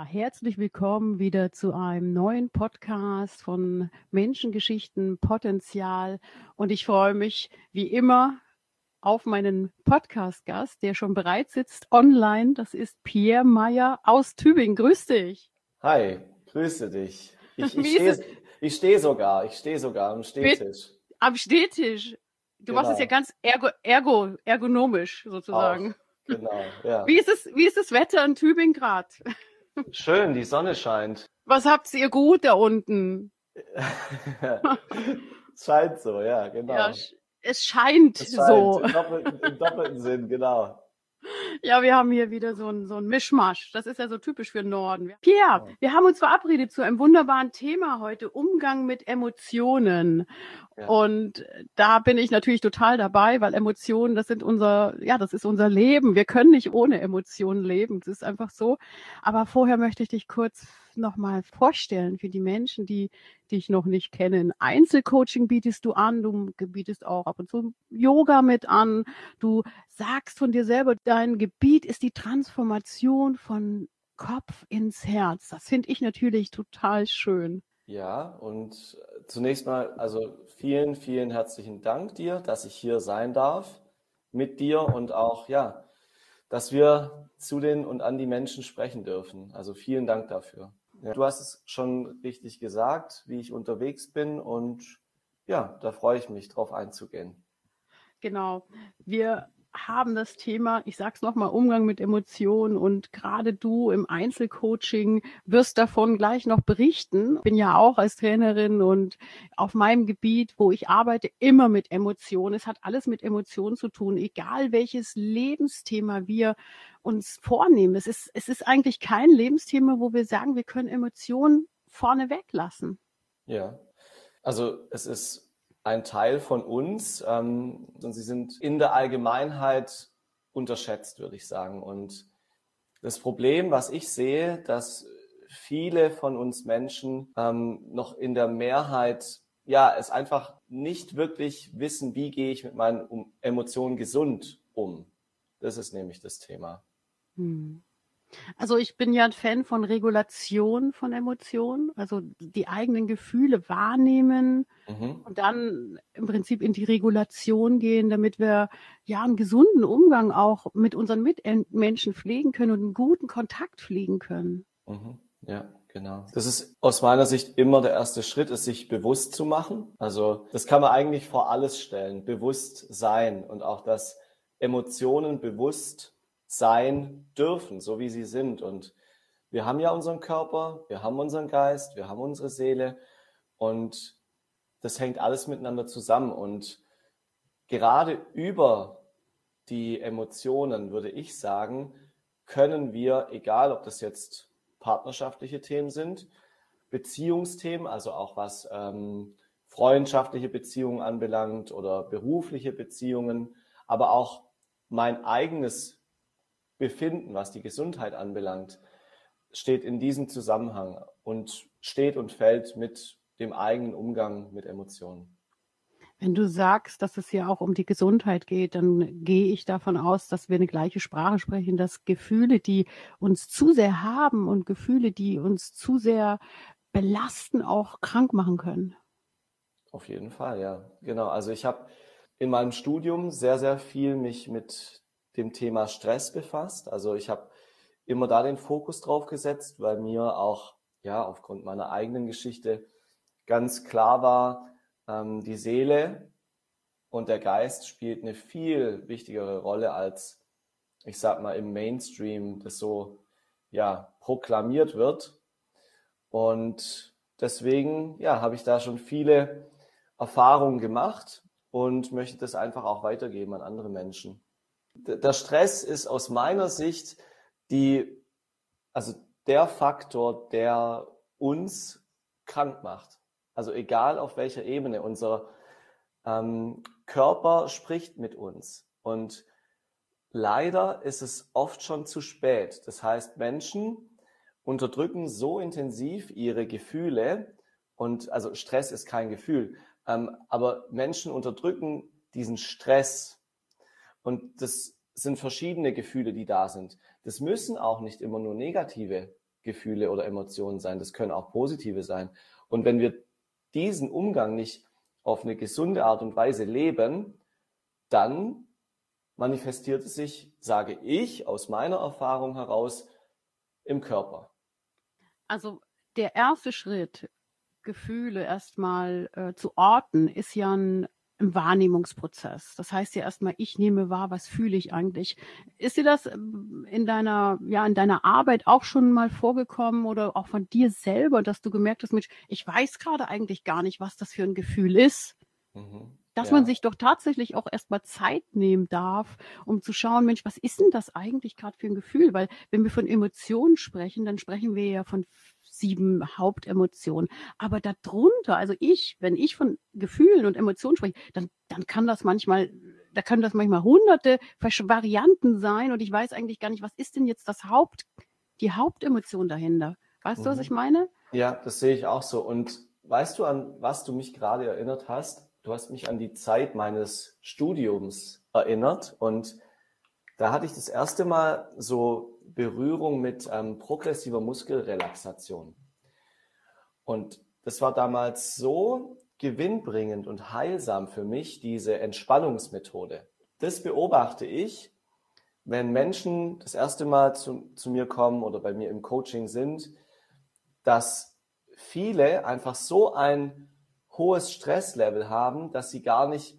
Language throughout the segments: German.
Ja, herzlich willkommen wieder zu einem neuen Podcast von Menschengeschichten, Potenzial. Und ich freue mich wie immer auf meinen Podcast-Gast, der schon bereit sitzt online. Das ist Pierre Meyer aus Tübingen. Grüß dich. Hi, grüße dich. Ich, ich stehe steh sogar, ich stehe sogar am Stehtisch. Am Stehtisch. Du genau. machst es ja ganz ergo, ergo, ergonomisch sozusagen. Auch. Genau, ja. Wie ist es, wie ist das Wetter in Tübingen gerade? Schön, die Sonne scheint. Was habt ihr gut da unten? es scheint so, ja, genau. Ja, es scheint, es scheint so. Im doppelten, Im doppelten Sinn, genau. Ja, wir haben hier wieder so ein, so ein Mischmasch. Das ist ja so typisch für den Norden. Pierre, wir haben uns verabredet zu einem wunderbaren Thema heute, Umgang mit Emotionen. Ja. Und da bin ich natürlich total dabei, weil Emotionen, das sind unser, ja, das ist unser Leben. Wir können nicht ohne Emotionen leben. Das ist einfach so. Aber vorher möchte ich dich kurz nochmal vorstellen für die Menschen, die dich noch nicht kennen. Einzelcoaching bietest du an, du bietest auch ab und zu Yoga mit an. Du sagst von dir selber, dein Gebiet ist die Transformation von Kopf ins Herz. Das finde ich natürlich total schön. Ja, und zunächst mal, also vielen, vielen herzlichen Dank dir, dass ich hier sein darf mit dir und auch, ja, dass wir zu den und an die Menschen sprechen dürfen. Also vielen Dank dafür. Ja, du hast es schon richtig gesagt, wie ich unterwegs bin und ja, da freue ich mich drauf einzugehen. Genau. Wir haben das Thema, ich sage es nochmal, Umgang mit Emotionen und gerade du im Einzelcoaching wirst davon gleich noch berichten. Ich bin ja auch als Trainerin und auf meinem Gebiet, wo ich arbeite, immer mit Emotionen. Es hat alles mit Emotionen zu tun, egal welches Lebensthema wir uns vornehmen. Es ist, es ist eigentlich kein Lebensthema, wo wir sagen, wir können Emotionen vorne weglassen. Ja, also es ist ein Teil von uns ähm, und sie sind in der Allgemeinheit unterschätzt, würde ich sagen. Und das Problem, was ich sehe, dass viele von uns Menschen ähm, noch in der Mehrheit ja es einfach nicht wirklich wissen, wie gehe ich mit meinen Emotionen gesund um. Das ist nämlich das Thema. Hm. Also ich bin ja ein Fan von Regulation von Emotionen, also die eigenen Gefühle wahrnehmen mhm. und dann im Prinzip in die Regulation gehen, damit wir ja einen gesunden Umgang auch mit unseren Mitmenschen pflegen können und einen guten Kontakt pflegen können. Mhm. Ja, genau. Das ist aus meiner Sicht immer der erste Schritt, es sich bewusst zu machen. Also das kann man eigentlich vor alles stellen, bewusst sein und auch dass Emotionen bewusst sein dürfen, so wie sie sind. Und wir haben ja unseren Körper, wir haben unseren Geist, wir haben unsere Seele und das hängt alles miteinander zusammen. Und gerade über die Emotionen, würde ich sagen, können wir, egal ob das jetzt partnerschaftliche Themen sind, Beziehungsthemen, also auch was ähm, freundschaftliche Beziehungen anbelangt oder berufliche Beziehungen, aber auch mein eigenes Befinden, was die Gesundheit anbelangt, steht in diesem Zusammenhang und steht und fällt mit dem eigenen Umgang mit Emotionen. Wenn du sagst, dass es hier auch um die Gesundheit geht, dann gehe ich davon aus, dass wir eine gleiche Sprache sprechen, dass Gefühle, die uns zu sehr haben und Gefühle, die uns zu sehr belasten, auch krank machen können. Auf jeden Fall, ja. Genau. Also ich habe in meinem Studium sehr, sehr viel mich mit dem Thema Stress befasst. Also ich habe immer da den Fokus drauf gesetzt, weil mir auch ja aufgrund meiner eigenen Geschichte ganz klar war, ähm, die Seele und der Geist spielt eine viel wichtigere Rolle als, ich sag mal, im Mainstream das so ja proklamiert wird. Und deswegen ja habe ich da schon viele Erfahrungen gemacht und möchte das einfach auch weitergeben an andere Menschen. Der Stress ist aus meiner Sicht die, also der Faktor, der uns krank macht. Also egal auf welcher Ebene, unser ähm, Körper spricht mit uns. Und leider ist es oft schon zu spät. Das heißt, Menschen unterdrücken so intensiv ihre Gefühle und also Stress ist kein Gefühl, ähm, aber Menschen unterdrücken diesen Stress und das sind verschiedene Gefühle, die da sind. Das müssen auch nicht immer nur negative Gefühle oder Emotionen sein. Das können auch positive sein. Und wenn wir diesen Umgang nicht auf eine gesunde Art und Weise leben, dann manifestiert es sich, sage ich aus meiner Erfahrung heraus, im Körper. Also der erste Schritt, Gefühle erstmal äh, zu orten, ist ja ein im Wahrnehmungsprozess. Das heißt ja erstmal, ich nehme wahr, was fühle ich eigentlich. Ist dir das ähm, in deiner, ja, in deiner Arbeit auch schon mal vorgekommen oder auch von dir selber, dass du gemerkt hast, Mensch, ich weiß gerade eigentlich gar nicht, was das für ein Gefühl ist? Mhm dass ja. man sich doch tatsächlich auch erstmal Zeit nehmen darf, um zu schauen, Mensch, was ist denn das eigentlich gerade für ein Gefühl? Weil wenn wir von Emotionen sprechen, dann sprechen wir ja von sieben Hauptemotionen. Aber darunter, also ich, wenn ich von Gefühlen und Emotionen spreche, dann, dann kann das manchmal, da können das manchmal hunderte Varianten sein und ich weiß eigentlich gar nicht, was ist denn jetzt das Haupt, die Hauptemotion dahinter? Weißt mhm. du, was mhm. ich meine? Ja, das sehe ich auch so. Und weißt du, an was du mich gerade erinnert hast? Du hast mich an die Zeit meines Studiums erinnert und da hatte ich das erste Mal so Berührung mit ähm, progressiver Muskelrelaxation. Und das war damals so gewinnbringend und heilsam für mich, diese Entspannungsmethode. Das beobachte ich, wenn Menschen das erste Mal zu, zu mir kommen oder bei mir im Coaching sind, dass viele einfach so ein hohes Stresslevel haben, dass sie gar nicht,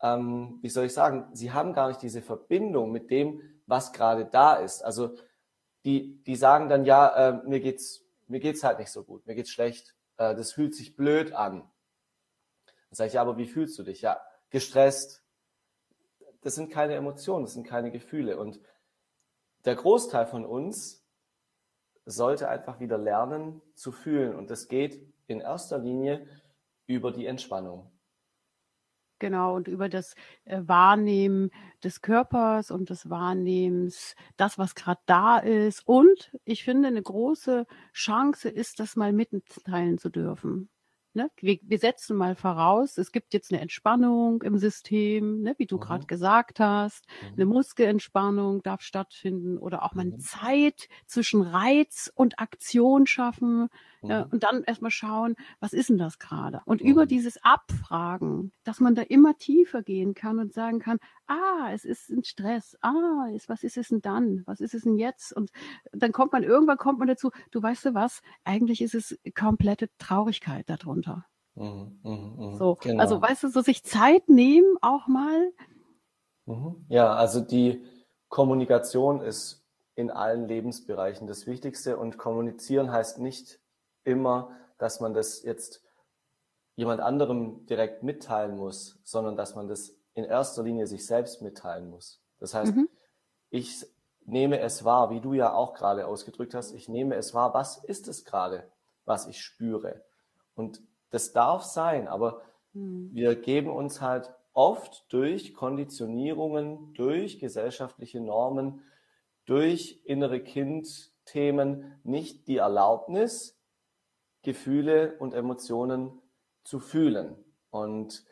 ähm, wie soll ich sagen, sie haben gar nicht diese Verbindung mit dem, was gerade da ist. Also die, die sagen dann, ja, äh, mir geht's, mir geht's halt nicht so gut, mir geht's schlecht, äh, das fühlt sich blöd an. Dann sage ich, ja, aber wie fühlst du dich? Ja, gestresst. Das sind keine Emotionen, das sind keine Gefühle. Und der Großteil von uns sollte einfach wieder lernen zu fühlen. Und das geht in erster Linie über die Entspannung. Genau, und über das äh, Wahrnehmen des Körpers und des Wahrnehmens, das, was gerade da ist. Und ich finde, eine große Chance ist, das mal mitteilen zu dürfen. Ne? Wir, wir, setzen mal voraus, es gibt jetzt eine Entspannung im System, ne? wie du mhm. gerade gesagt hast. Mhm. Eine Muskelentspannung darf stattfinden oder auch mal mhm. Zeit zwischen Reiz und Aktion schaffen. Mhm. und dann erstmal schauen, was ist denn das gerade? Und über mhm. dieses Abfragen, dass man da immer tiefer gehen kann und sagen kann, ah, es ist ein Stress, ah, ist, was ist es denn dann? Was ist es denn jetzt? Und dann kommt man, irgendwann kommt man dazu, du weißt du was, eigentlich ist es komplette Traurigkeit darunter. Mhm, mh, mh, so, genau. also weißt du, so sich Zeit nehmen auch mal. Mhm. Ja, also die Kommunikation ist in allen Lebensbereichen das Wichtigste und kommunizieren heißt nicht immer, dass man das jetzt jemand anderem direkt mitteilen muss, sondern dass man das in erster Linie sich selbst mitteilen muss. Das heißt, mhm. ich nehme es wahr, wie du ja auch gerade ausgedrückt hast, ich nehme es wahr, was ist es gerade, was ich spüre. Und das darf sein, aber mhm. wir geben uns halt oft durch Konditionierungen, durch gesellschaftliche Normen, durch innere Kind-Themen nicht die Erlaubnis, Gefühle und Emotionen zu fühlen. Und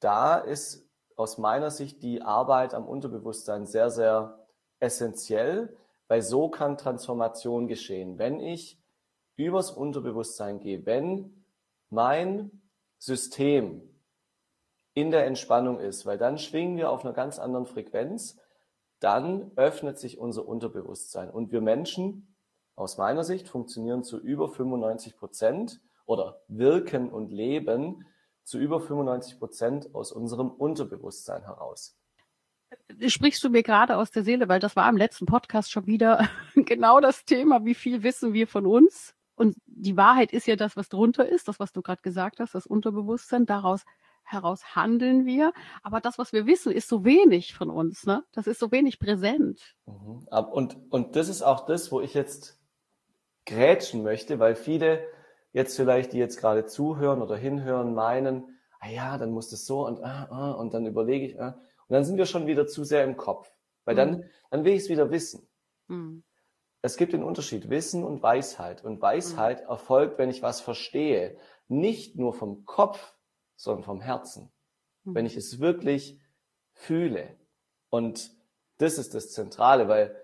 da ist aus meiner Sicht die Arbeit am Unterbewusstsein sehr, sehr essentiell, weil so kann Transformation geschehen. Wenn ich übers Unterbewusstsein gehe, wenn mein System in der Entspannung ist, weil dann schwingen wir auf einer ganz anderen Frequenz, dann öffnet sich unser Unterbewusstsein. Und wir Menschen aus meiner Sicht funktionieren zu über 95 Prozent oder wirken und leben zu über 95 Prozent aus unserem Unterbewusstsein heraus. Sprichst du mir gerade aus der Seele, weil das war im letzten Podcast schon wieder genau das Thema, wie viel wissen wir von uns? Und die Wahrheit ist ja das, was drunter ist, das, was du gerade gesagt hast, das Unterbewusstsein. Daraus heraus handeln wir. Aber das, was wir wissen, ist so wenig von uns. Ne? Das ist so wenig präsent. Mhm. Und, und das ist auch das, wo ich jetzt grätschen möchte, weil viele jetzt vielleicht, die jetzt gerade zuhören oder hinhören, meinen, ah ja, dann muss das so und ah, ah, und dann überlege ich, ah. und dann sind wir schon wieder zu sehr im Kopf, weil dann, mhm. dann will ich es wieder wissen. Mhm. Es gibt den Unterschied Wissen und Weisheit. Und Weisheit mhm. erfolgt, wenn ich was verstehe. Nicht nur vom Kopf, sondern vom Herzen. Mhm. Wenn ich es wirklich fühle. Und das ist das Zentrale, weil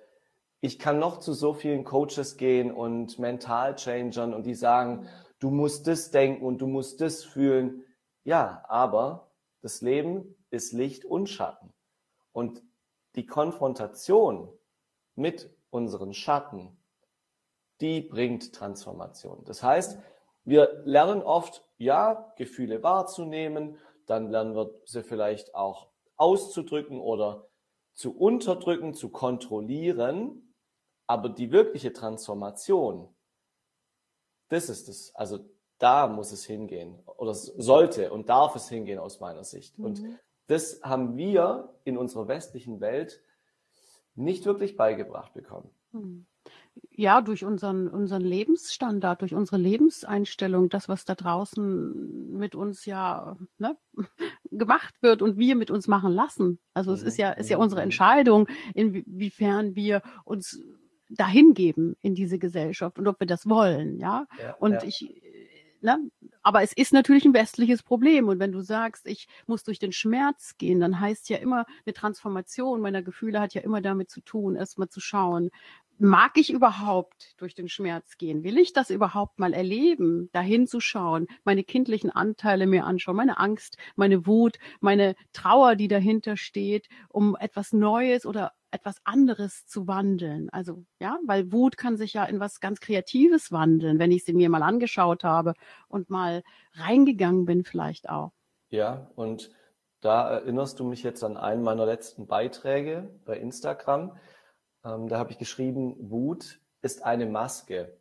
ich kann noch zu so vielen Coaches gehen und Mental-Changern und die sagen, mhm. du musst das denken und du musst das fühlen. Ja, aber das Leben ist Licht und Schatten. Und die Konfrontation mit unseren Schatten, die bringt Transformation. Das heißt, wir lernen oft, ja, Gefühle wahrzunehmen, dann lernen wir sie vielleicht auch auszudrücken oder zu unterdrücken, zu kontrollieren. Aber die wirkliche Transformation, das ist es. Also da muss es hingehen oder sollte und darf es hingehen aus meiner Sicht. Mhm. Und das haben wir in unserer westlichen Welt nicht wirklich beigebracht bekommen. Hm. Ja, durch unseren, unseren Lebensstandard, durch unsere Lebenseinstellung, das, was da draußen mit uns ja ne, gemacht wird und wir mit uns machen lassen. Also es ist ja, ist ja unsere Entscheidung, inwiefern wir uns dahin geben in diese Gesellschaft und ob wir das wollen, ja. ja und ja. ich, ne, aber es ist natürlich ein westliches Problem. Und wenn du sagst, ich muss durch den Schmerz gehen, dann heißt ja immer, eine Transformation meiner Gefühle hat ja immer damit zu tun, erstmal zu schauen, mag ich überhaupt durch den Schmerz gehen? Will ich das überhaupt mal erleben, dahin zu schauen, meine kindlichen Anteile mir anschauen, meine Angst, meine Wut, meine Trauer, die dahinter steht, um etwas Neues oder etwas anderes zu wandeln. Also, ja, weil Wut kann sich ja in was ganz Kreatives wandeln, wenn ich sie mir mal angeschaut habe und mal reingegangen bin vielleicht auch. Ja, und da erinnerst du mich jetzt an einen meiner letzten Beiträge bei Instagram ähm, da habe ich geschrieben, Wut ist eine Maske.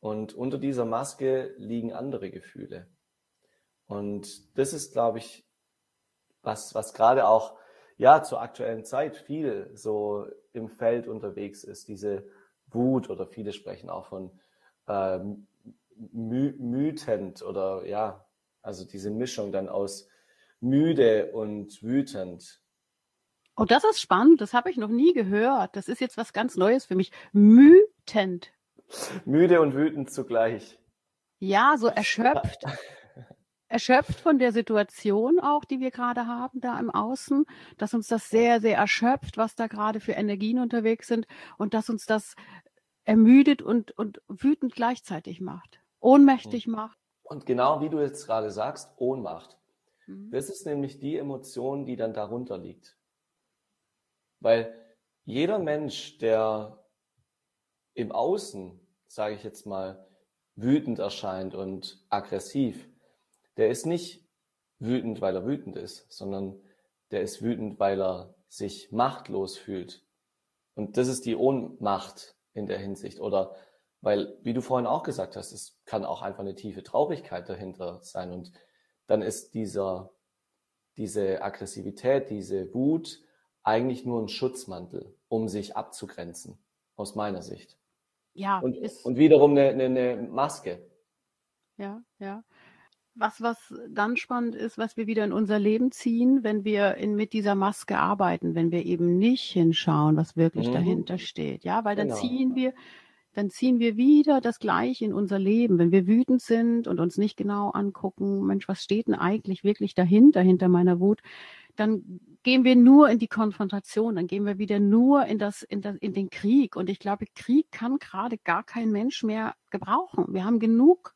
Und unter dieser Maske liegen andere Gefühle. Und das ist, glaube ich, was, was gerade auch ja zur aktuellen Zeit viel so im Feld unterwegs ist, diese Wut oder viele sprechen auch von ähm, my mütend oder ja, also diese Mischung dann aus müde und wütend. Oh, das ist spannend. Das habe ich noch nie gehört. Das ist jetzt was ganz Neues für mich. Mütend. Müde und wütend zugleich. Ja, so erschöpft. erschöpft von der Situation auch, die wir gerade haben da im Außen, dass uns das sehr, sehr erschöpft, was da gerade für Energien unterwegs sind und dass uns das ermüdet und, und wütend gleichzeitig macht, ohnmächtig mhm. macht. Und genau wie du jetzt gerade sagst, Ohnmacht. Mhm. Das ist nämlich die Emotion, die dann darunter liegt. Weil jeder Mensch, der im Außen, sage ich jetzt mal, wütend erscheint und aggressiv, der ist nicht wütend, weil er wütend ist, sondern der ist wütend, weil er sich machtlos fühlt. Und das ist die Ohnmacht in der Hinsicht. Oder weil, wie du vorhin auch gesagt hast, es kann auch einfach eine tiefe Traurigkeit dahinter sein. Und dann ist dieser, diese Aggressivität, diese Wut eigentlich nur ein Schutzmantel, um sich abzugrenzen, aus meiner Sicht. Ja. Und, und wiederum eine, eine, eine Maske. Ja, ja. Was, was dann spannend ist, was wir wieder in unser Leben ziehen, wenn wir in, mit dieser Maske arbeiten, wenn wir eben nicht hinschauen, was wirklich mhm. dahinter steht. Ja, weil dann genau. ziehen wir, dann ziehen wir wieder das Gleiche in unser Leben. Wenn wir wütend sind und uns nicht genau angucken, Mensch, was steht denn eigentlich wirklich dahinter, hinter meiner Wut, dann gehen wir nur in die Konfrontation, dann gehen wir wieder nur in das, in das, in den Krieg. Und ich glaube, Krieg kann gerade gar kein Mensch mehr gebrauchen. Wir haben genug,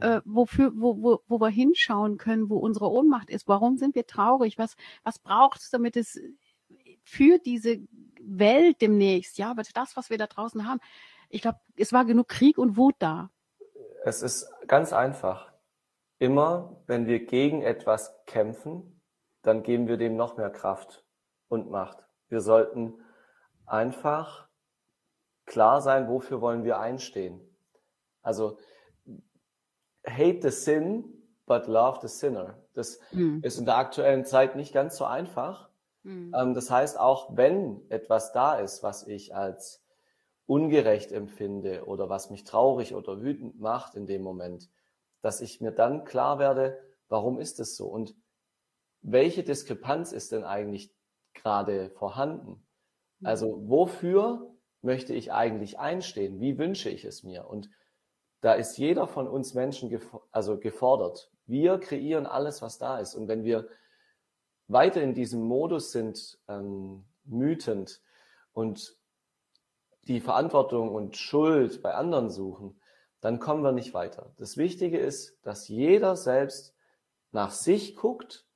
äh, wofür, wo, wo, wo wir hinschauen können, wo unsere Ohnmacht ist. Warum sind wir traurig? Was, was braucht es, damit es für diese Welt demnächst, ja, das, was wir da draußen haben. Ich glaube, es war genug Krieg und Wut da. Es ist ganz einfach. Immer, wenn wir gegen etwas kämpfen, dann geben wir dem noch mehr Kraft und Macht. Wir sollten einfach klar sein, wofür wollen wir einstehen. Also hate the sin, but love the sinner. Das mhm. ist in der aktuellen Zeit nicht ganz so einfach. Mhm. das heißt, auch wenn etwas da ist, was ich als ungerecht empfinde oder was mich traurig oder wütend macht in dem Moment, dass ich mir dann klar werde, warum ist es so und welche Diskrepanz ist denn eigentlich gerade vorhanden? Mhm. Also wofür möchte ich eigentlich einstehen? Wie wünsche ich es mir? Und da ist jeder von uns Menschen also gefordert. Wir kreieren alles, was da ist. Und wenn wir weiter in diesem Modus sind, ähm, mütend und die Verantwortung und Schuld bei anderen suchen, dann kommen wir nicht weiter. Das Wichtige ist, dass jeder selbst nach sich guckt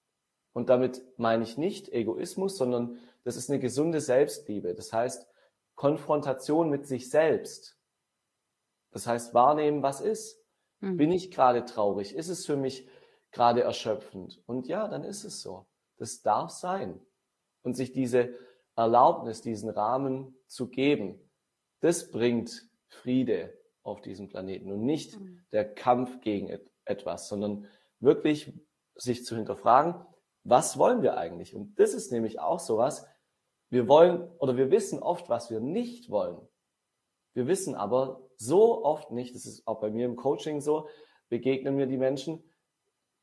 und damit meine ich nicht Egoismus, sondern das ist eine gesunde Selbstliebe. Das heißt Konfrontation mit sich selbst. Das heißt wahrnehmen, was ist. Hm. Bin ich gerade traurig? Ist es für mich gerade erschöpfend? Und ja, dann ist es so. Das darf sein. Und sich diese Erlaubnis, diesen Rahmen zu geben, das bringt Friede auf diesem Planeten und nicht mhm. der Kampf gegen et etwas, sondern wirklich sich zu hinterfragen, was wollen wir eigentlich? Und das ist nämlich auch sowas, wir wollen oder wir wissen oft, was wir nicht wollen. Wir wissen aber so oft nicht, das ist auch bei mir im Coaching so, begegnen mir die Menschen,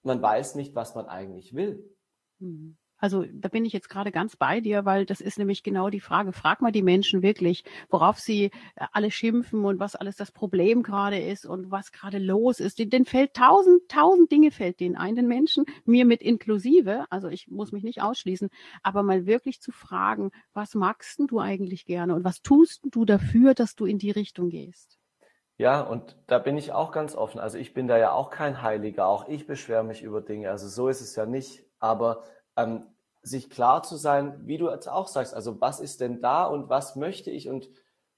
man weiß nicht, was man eigentlich will. Mhm. Also da bin ich jetzt gerade ganz bei dir, weil das ist nämlich genau die Frage. Frag mal die Menschen wirklich, worauf sie äh, alle schimpfen und was alles das Problem gerade ist und was gerade los ist. Den fällt tausend, tausend Dinge fällt denen ein, den Menschen, mir mit inklusive. Also ich muss mich nicht ausschließen, aber mal wirklich zu fragen, was magst du eigentlich gerne und was tust du dafür, dass du in die Richtung gehst? Ja, und da bin ich auch ganz offen. Also ich bin da ja auch kein Heiliger. Auch ich beschwere mich über Dinge. Also so ist es ja nicht. Aber ähm, sich klar zu sein, wie du jetzt auch sagst, also was ist denn da und was möchte ich und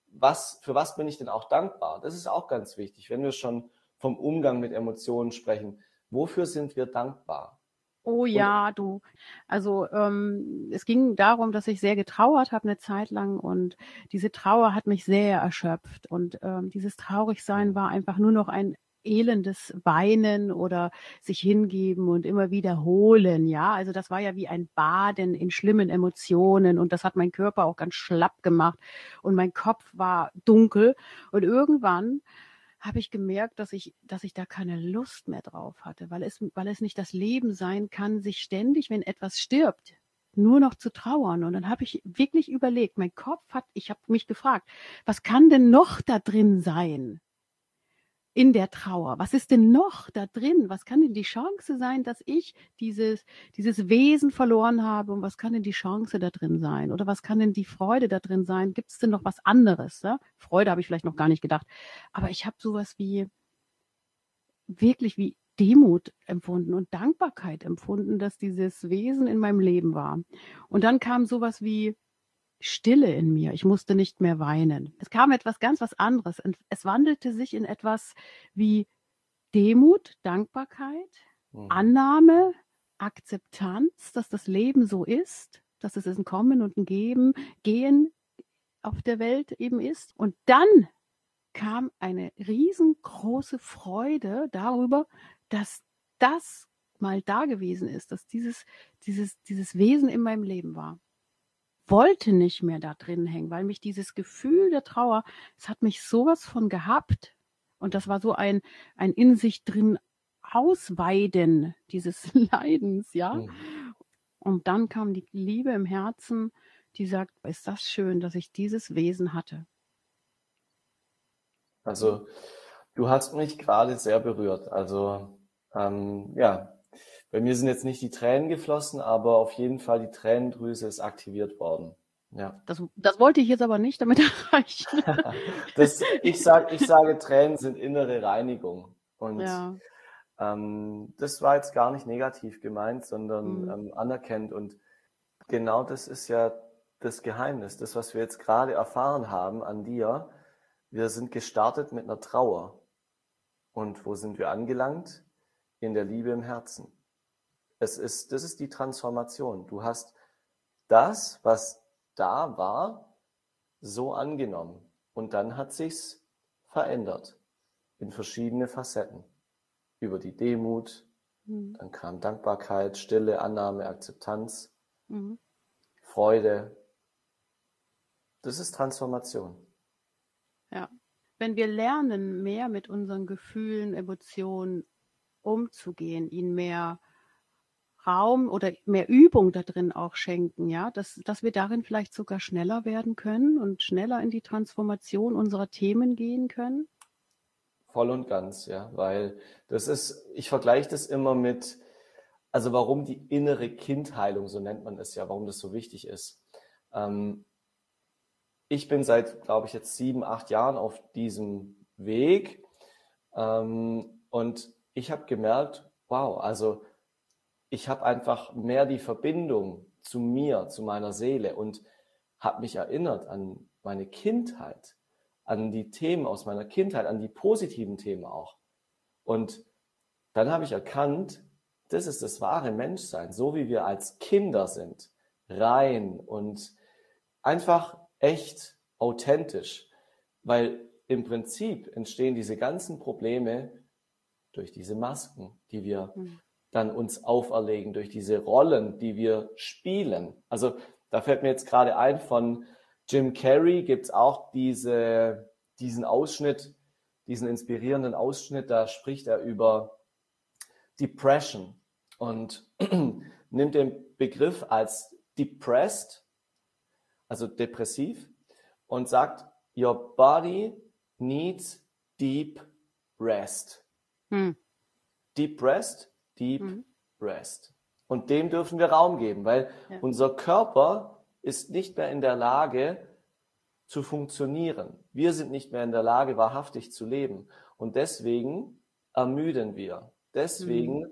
was, für was bin ich denn auch dankbar? Das ist auch ganz wichtig, wenn wir schon vom Umgang mit Emotionen sprechen. Wofür sind wir dankbar? Oh ja, und, du. Also ähm, es ging darum, dass ich sehr getrauert habe eine Zeit lang und diese Trauer hat mich sehr erschöpft und ähm, dieses Traurigsein war einfach nur noch ein elendes Weinen oder sich hingeben und immer wiederholen. Ja, also das war ja wie ein Baden in schlimmen Emotionen und das hat mein Körper auch ganz schlapp gemacht und mein Kopf war dunkel und irgendwann habe ich gemerkt, dass ich, dass ich da keine Lust mehr drauf hatte, weil es, weil es nicht das Leben sein kann, sich ständig, wenn etwas stirbt, nur noch zu trauern. Und dann habe ich wirklich überlegt, mein Kopf hat, ich habe mich gefragt, was kann denn noch da drin sein? In der Trauer? Was ist denn noch da drin? Was kann denn die Chance sein, dass ich dieses, dieses Wesen verloren habe? Und was kann denn die Chance da drin sein? Oder was kann denn die Freude da drin sein? Gibt es denn noch was anderes? Ja? Freude habe ich vielleicht noch gar nicht gedacht. Aber ich habe sowas wie, wirklich wie Demut empfunden und Dankbarkeit empfunden, dass dieses Wesen in meinem Leben war. Und dann kam sowas wie, Stille in mir. Ich musste nicht mehr weinen. Es kam etwas ganz was anderes. Es wandelte sich in etwas wie Demut, Dankbarkeit, mhm. Annahme, Akzeptanz, dass das Leben so ist, dass es ein Kommen und ein Geben, Gehen auf der Welt eben ist. Und dann kam eine riesengroße Freude darüber, dass das mal da gewesen ist, dass dieses, dieses, dieses Wesen in meinem Leben war wollte nicht mehr da drin hängen, weil mich dieses Gefühl der Trauer, es hat mich sowas von gehabt. Und das war so ein, ein in sich drin Ausweiden dieses Leidens, ja. Mhm. Und dann kam die Liebe im Herzen, die sagt, ist das schön, dass ich dieses Wesen hatte. Also, du hast mich gerade sehr berührt. Also, ähm, ja, bei mir sind jetzt nicht die Tränen geflossen, aber auf jeden Fall die Tränendrüse ist aktiviert worden. Ja. Das, das wollte ich jetzt aber nicht damit erreichen. das, ich, sag, ich sage, Tränen sind innere Reinigung. Und ja. ähm, das war jetzt gar nicht negativ gemeint, sondern mhm. ähm, anerkennt. Und genau das ist ja das Geheimnis, das, was wir jetzt gerade erfahren haben an dir. Wir sind gestartet mit einer Trauer. Und wo sind wir angelangt? In der Liebe im Herzen. Es ist, das ist die Transformation. Du hast das, was da war, so angenommen. Und dann hat sich's verändert in verschiedene Facetten. Über die Demut, mhm. dann kam Dankbarkeit, Stille, Annahme, Akzeptanz, mhm. Freude. Das ist Transformation. Ja. Wenn wir lernen, mehr mit unseren Gefühlen, Emotionen umzugehen, ihnen mehr Raum oder mehr Übung da drin auch schenken, ja, dass, dass wir darin vielleicht sogar schneller werden können und schneller in die Transformation unserer Themen gehen können? Voll und ganz, ja, weil das ist, ich vergleiche das immer mit, also warum die innere Kindheilung, so nennt man es ja, warum das so wichtig ist. Ähm, ich bin seit, glaube ich, jetzt sieben, acht Jahren auf diesem Weg ähm, und ich habe gemerkt, wow, also ich habe einfach mehr die Verbindung zu mir, zu meiner Seele und habe mich erinnert an meine Kindheit, an die Themen aus meiner Kindheit, an die positiven Themen auch. Und dann habe ich erkannt, das ist das wahre Menschsein, so wie wir als Kinder sind, rein und einfach echt authentisch, weil im Prinzip entstehen diese ganzen Probleme durch diese Masken, die wir mhm dann uns auferlegen, durch diese Rollen, die wir spielen. Also da fällt mir jetzt gerade ein, von Jim Carrey gibt es auch diese, diesen Ausschnitt, diesen inspirierenden Ausschnitt, da spricht er über Depression und nimmt den Begriff als depressed, also depressiv, und sagt, your body needs deep rest. Hm. Deep rest Deep mhm. Rest. Und dem dürfen wir Raum geben, weil ja. unser Körper ist nicht mehr in der Lage zu funktionieren. Wir sind nicht mehr in der Lage, wahrhaftig zu leben. Und deswegen ermüden wir. Deswegen mhm.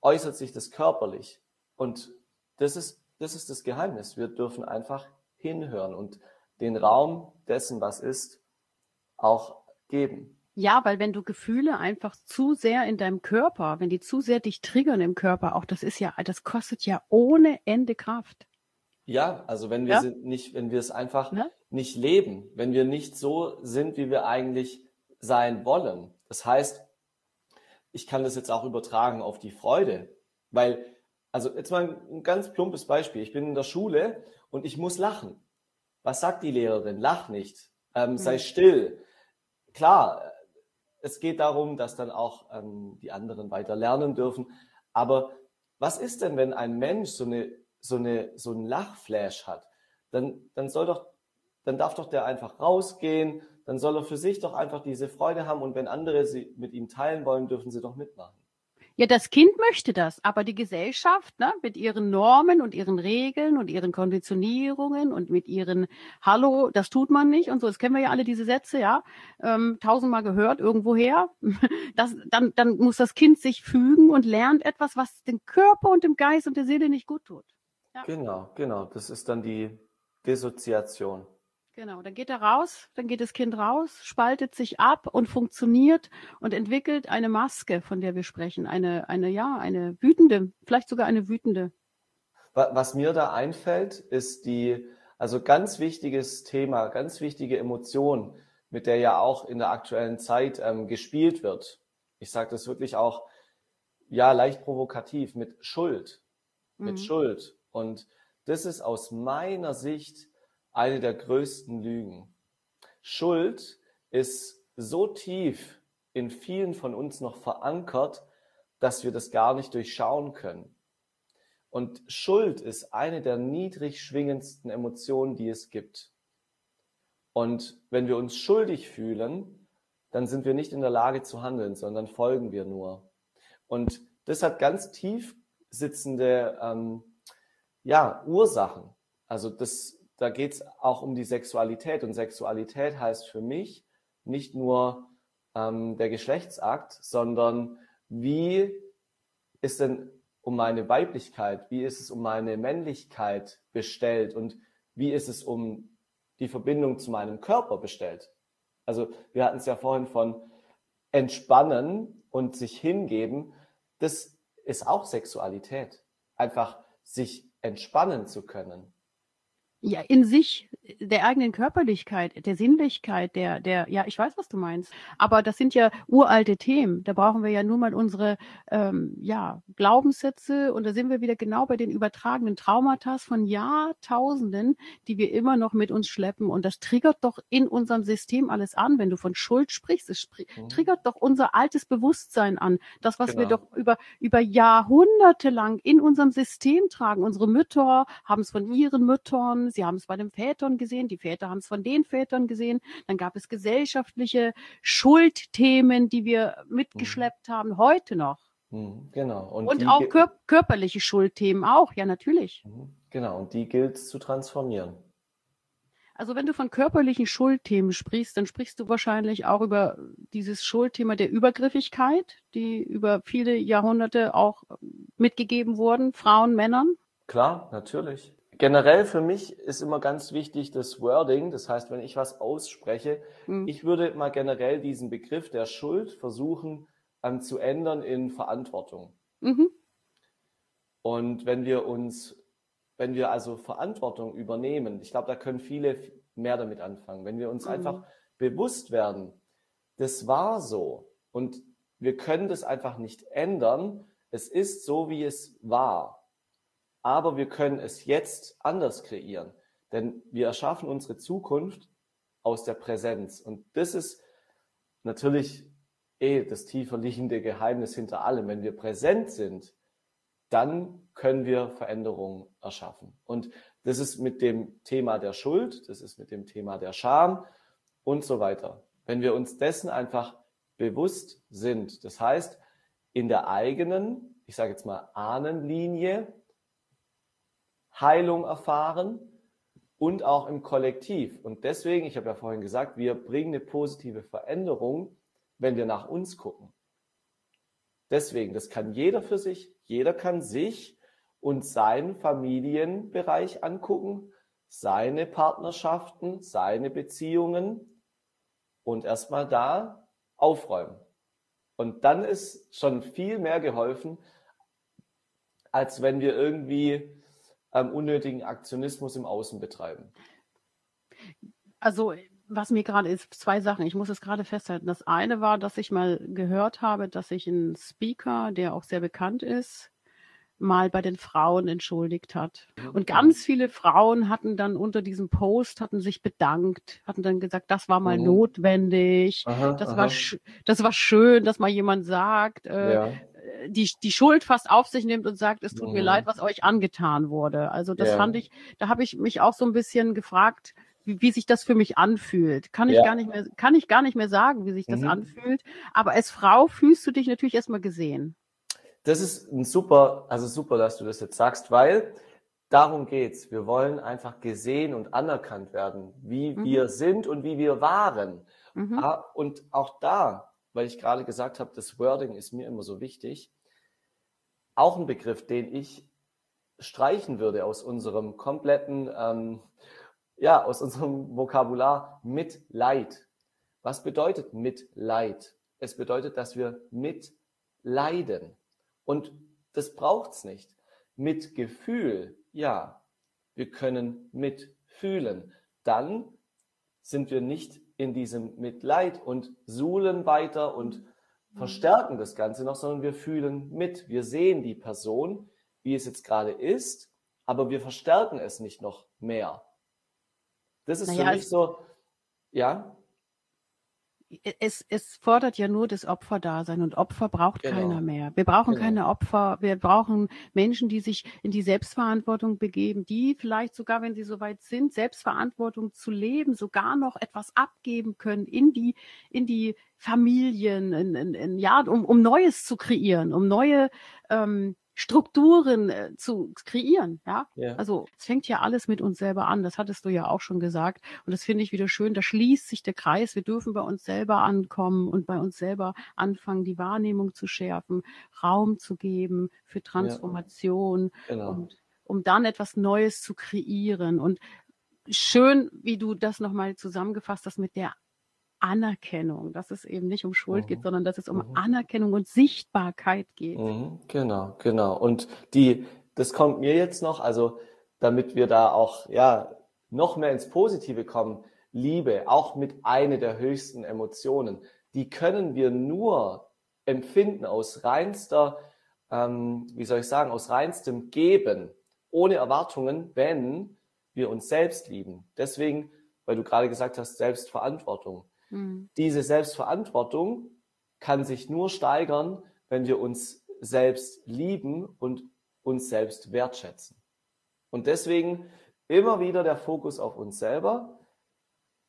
äußert sich das körperlich. Und das ist, das ist das Geheimnis. Wir dürfen einfach hinhören und den Raum dessen, was ist, auch geben. Ja, weil wenn du Gefühle einfach zu sehr in deinem Körper, wenn die zu sehr dich triggern im Körper, auch das ist ja, das kostet ja ohne Ende Kraft. Ja, also wenn wir ja? sind nicht, wenn wir es einfach ja? nicht leben, wenn wir nicht so sind, wie wir eigentlich sein wollen. Das heißt, ich kann das jetzt auch übertragen auf die Freude, weil, also jetzt mal ein ganz plumpes Beispiel. Ich bin in der Schule und ich muss lachen. Was sagt die Lehrerin? Lach nicht, ähm, sei hm. still. Klar, es geht darum, dass dann auch ähm, die anderen weiter lernen dürfen. Aber was ist denn, wenn ein Mensch so eine so eine so ein Lachflash hat? Dann dann soll doch dann darf doch der einfach rausgehen, dann soll er für sich doch einfach diese Freude haben und wenn andere sie mit ihm teilen wollen, dürfen sie doch mitmachen. Ja, das Kind möchte das, aber die Gesellschaft ne, mit ihren Normen und ihren Regeln und ihren Konditionierungen und mit ihren Hallo, das tut man nicht und so, das kennen wir ja alle diese Sätze, ja, ähm, tausendmal gehört irgendwoher. Das, dann, dann muss das Kind sich fügen und lernt etwas, was dem Körper und dem Geist und der Seele nicht gut tut. Ja. Genau, genau. Das ist dann die Dissoziation. Genau, dann geht er raus, dann geht das Kind raus, spaltet sich ab und funktioniert und entwickelt eine Maske, von der wir sprechen. Eine, eine, ja, eine wütende, vielleicht sogar eine wütende. Was mir da einfällt, ist die, also ganz wichtiges Thema, ganz wichtige Emotion, mit der ja auch in der aktuellen Zeit ähm, gespielt wird. Ich sage das wirklich auch, ja, leicht provokativ, mit Schuld. Mit mhm. Schuld. Und das ist aus meiner Sicht eine der größten Lügen. Schuld ist so tief in vielen von uns noch verankert, dass wir das gar nicht durchschauen können. Und Schuld ist eine der niedrig schwingendsten Emotionen, die es gibt. Und wenn wir uns schuldig fühlen, dann sind wir nicht in der Lage zu handeln, sondern folgen wir nur. Und das hat ganz tief sitzende ähm, ja, Ursachen. Also das da geht es auch um die Sexualität. Und Sexualität heißt für mich nicht nur ähm, der Geschlechtsakt, sondern wie ist denn um meine Weiblichkeit, wie ist es um meine Männlichkeit bestellt und wie ist es um die Verbindung zu meinem Körper bestellt. Also wir hatten es ja vorhin von, entspannen und sich hingeben, das ist auch Sexualität. Einfach sich entspannen zu können ja, in sich, der eigenen Körperlichkeit, der Sinnlichkeit, der, der, ja, ich weiß, was du meinst. Aber das sind ja uralte Themen. Da brauchen wir ja nur mal unsere, ähm, ja, Glaubenssätze und da sind wir wieder genau bei den übertragenen Traumata von Jahrtausenden, die wir immer noch mit uns schleppen. Und das triggert doch in unserem System alles an. Wenn du von Schuld sprichst, es mhm. triggert doch unser altes Bewusstsein an. Das, was genau. wir doch über, über Jahrhunderte lang in unserem System tragen. Unsere Mütter haben es von ihren Müttern, sie haben es bei den Vätern gesehen, die Väter haben es von den Vätern gesehen. Dann gab es gesellschaftliche Schuldthemen, die wir mitgeschleppt mhm. haben, heute noch. Mhm, genau. Und, und auch kör körperliche Schuldthemen auch, ja natürlich. Mhm, genau, und die gilt es zu transformieren. Also wenn du von körperlichen Schuldthemen sprichst, dann sprichst du wahrscheinlich auch über dieses Schuldthema der Übergriffigkeit, die über viele Jahrhunderte auch mitgegeben wurden, Frauen, Männern. Klar, natürlich. Generell für mich ist immer ganz wichtig das Wording. Das heißt, wenn ich was ausspreche, mhm. ich würde mal generell diesen Begriff der Schuld versuchen ähm, zu ändern in Verantwortung. Mhm. Und wenn wir uns, wenn wir also Verantwortung übernehmen, ich glaube, da können viele mehr damit anfangen. Wenn wir uns mhm. einfach bewusst werden, das war so und wir können das einfach nicht ändern. Es ist so, wie es war aber wir können es jetzt anders kreieren, denn wir erschaffen unsere Zukunft aus der Präsenz. Und das ist natürlich eh das tiefer liegende Geheimnis hinter allem. Wenn wir präsent sind, dann können wir Veränderungen erschaffen. Und das ist mit dem Thema der Schuld, das ist mit dem Thema der Scham und so weiter. Wenn wir uns dessen einfach bewusst sind, das heißt, in der eigenen, ich sage jetzt mal Ahnenlinie, Heilung erfahren und auch im Kollektiv. Und deswegen, ich habe ja vorhin gesagt, wir bringen eine positive Veränderung, wenn wir nach uns gucken. Deswegen, das kann jeder für sich, jeder kann sich und seinen Familienbereich angucken, seine Partnerschaften, seine Beziehungen und erstmal da aufräumen. Und dann ist schon viel mehr geholfen, als wenn wir irgendwie ähm, unnötigen Aktionismus im Außen betreiben? Also was mir gerade ist, zwei Sachen. Ich muss es gerade festhalten. Das eine war, dass ich mal gehört habe, dass sich ein Speaker, der auch sehr bekannt ist, mal bei den Frauen entschuldigt hat. Und ganz viele Frauen hatten dann unter diesem Post, hatten sich bedankt, hatten dann gesagt, das war mal mhm. notwendig, aha, das, aha. War das war schön, dass mal jemand sagt, äh, ja die, die Schuld fast auf sich nimmt und sagt, es tut mhm. mir leid, was euch angetan wurde. Also das ja. fand ich, da habe ich mich auch so ein bisschen gefragt, wie, wie sich das für mich anfühlt. Kann ich ja. gar nicht mehr, kann ich gar nicht mehr sagen, wie sich das mhm. anfühlt. Aber als Frau fühlst du dich natürlich erstmal gesehen. Das ist ein super, also super, dass du das jetzt sagst, weil darum geht's. Wir wollen einfach gesehen und anerkannt werden, wie mhm. wir sind und wie wir waren. Mhm. Ah, und auch da weil ich gerade gesagt habe, das Wording ist mir immer so wichtig. Auch ein Begriff, den ich streichen würde aus unserem kompletten, ähm, ja, aus unserem Vokabular Mitleid. Was bedeutet Mitleid? Es bedeutet, dass wir mitleiden. Und das braucht's nicht. Mitgefühl, ja, wir können mitfühlen. Dann sind wir nicht in diesem Mitleid und suhlen weiter und verstärken das Ganze noch, sondern wir fühlen mit. Wir sehen die Person, wie es jetzt gerade ist, aber wir verstärken es nicht noch mehr. Das ist naja, für mich so, ja es, es fordert ja nur das Opferdasein und Opfer braucht genau. keiner mehr. Wir brauchen genau. keine Opfer, wir brauchen Menschen, die sich in die Selbstverantwortung begeben, die vielleicht sogar, wenn sie soweit sind, Selbstverantwortung zu leben, sogar noch etwas abgeben können in die, in die Familien, in, in, in, ja, um, um Neues zu kreieren, um neue ähm, Strukturen äh, zu kreieren. Ja? ja, also es fängt ja alles mit uns selber an. Das hattest du ja auch schon gesagt. Und das finde ich wieder schön. Da schließt sich der Kreis. Wir dürfen bei uns selber ankommen und bei uns selber anfangen, die Wahrnehmung zu schärfen, Raum zu geben für Transformation ja. genau. und um dann etwas Neues zu kreieren. Und schön, wie du das nochmal zusammengefasst hast mit der Anerkennung, dass es eben nicht um Schuld Mhm. geht, sondern dass es um Mhm. Anerkennung und Sichtbarkeit geht. Mhm, genau, genau. Und die, das kommt mir jetzt noch, also damit wir da auch ja noch mehr ins Positive kommen. Liebe, auch mit einer der höchsten Emotionen, die können wir nur empfinden aus reinster, ähm, wie soll ich sagen, aus reinstem Geben, ohne Erwartungen, wenn wir uns selbst lieben. Deswegen, weil du gerade gesagt hast, Selbstverantwortung. Mhm. Diese Selbstverantwortung kann sich nur steigern, wenn wir uns selbst lieben und uns selbst wertschätzen. Und deswegen immer wieder der Fokus auf uns selber.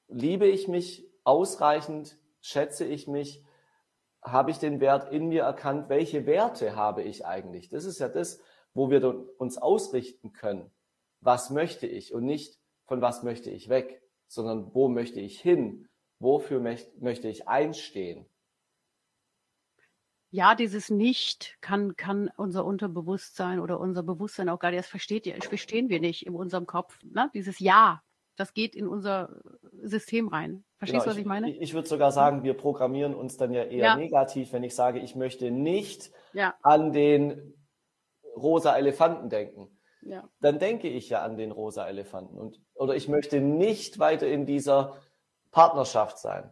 Liebe ich mich ausreichend? Schätze ich mich? Habe ich den Wert in mir erkannt? Welche Werte habe ich eigentlich? Das ist ja das, wo wir uns ausrichten können. Was möchte ich und nicht von was möchte ich weg, sondern wo möchte ich hin? Wofür möcht, möchte ich einstehen? Ja, dieses Nicht kann, kann unser Unterbewusstsein oder unser Bewusstsein auch gar nicht, das versteht, verstehen wir nicht in unserem Kopf. Ne? Dieses Ja, das geht in unser System rein. Verstehst Genau, du, was ich meine? Ich, ich würde sogar sagen, wir programmieren uns dann ja eher Ja. negativ, wenn ich sage, ich möchte nicht Ja, an den rosa Elefanten denken. ja. Dann denke ich ja an den rosa Elefanten und oder ich möchte nicht weiter in dieser Partnerschaft sein.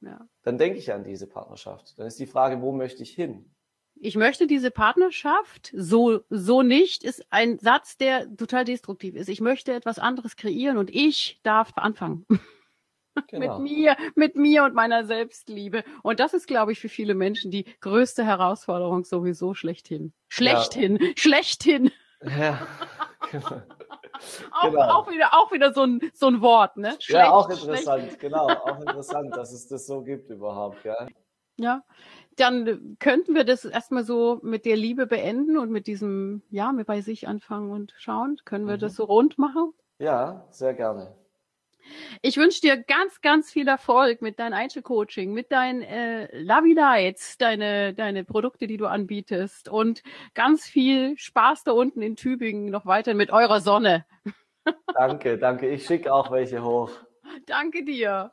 Ja. Dann denke ich an diese Partnerschaft. Dann ist die Frage, wo möchte ich hin? Ich möchte diese Partnerschaft so, so nicht, ist ein Satz, der total destruktiv ist. Ich möchte etwas anderes kreieren und ich darf anfangen. Genau. Mit mir, mit mir und meiner Selbstliebe. Und das ist, glaube ich, für viele Menschen die größte Herausforderung sowieso schlechthin. Schlechthin, schlechthin. Ja, genau. Auch, Genau. auch wieder, auch wieder so ein, so ein Wort, ne? ja, auch Schlecht, interessant, genau, auch interessant, dass es das so gibt überhaupt, ja. Ja, dann könnten wir das erstmal so mit der Liebe beenden und mit diesem, ja, mit bei sich anfangen und schauen. Können wir Mhm. das so rund machen? Ja, sehr gerne. Ich wünsche dir ganz, ganz viel Erfolg mit deinem Einzelcoaching, mit deinen äh, Lovey Lights, deine, deine Produkte, die du anbietest und ganz viel Spaß da unten in Tübingen noch weiter mit eurer Sonne. Danke, danke. Ich schicke auch welche hoch. Danke dir.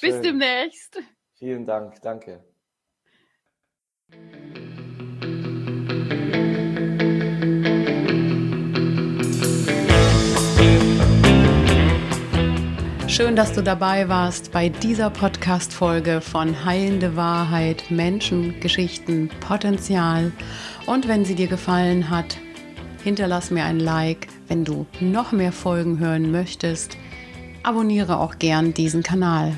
Bis Schön. demnächst. Vielen Dank, danke. Schön, dass du dabei warst bei dieser Podcast-Folge von Heilende Wahrheit, Menschen, Geschichten, Potenzial. Und wenn sie dir gefallen hat, hinterlass mir ein Like. Wenn du noch mehr Folgen hören möchtest, abonniere auch gern diesen Kanal.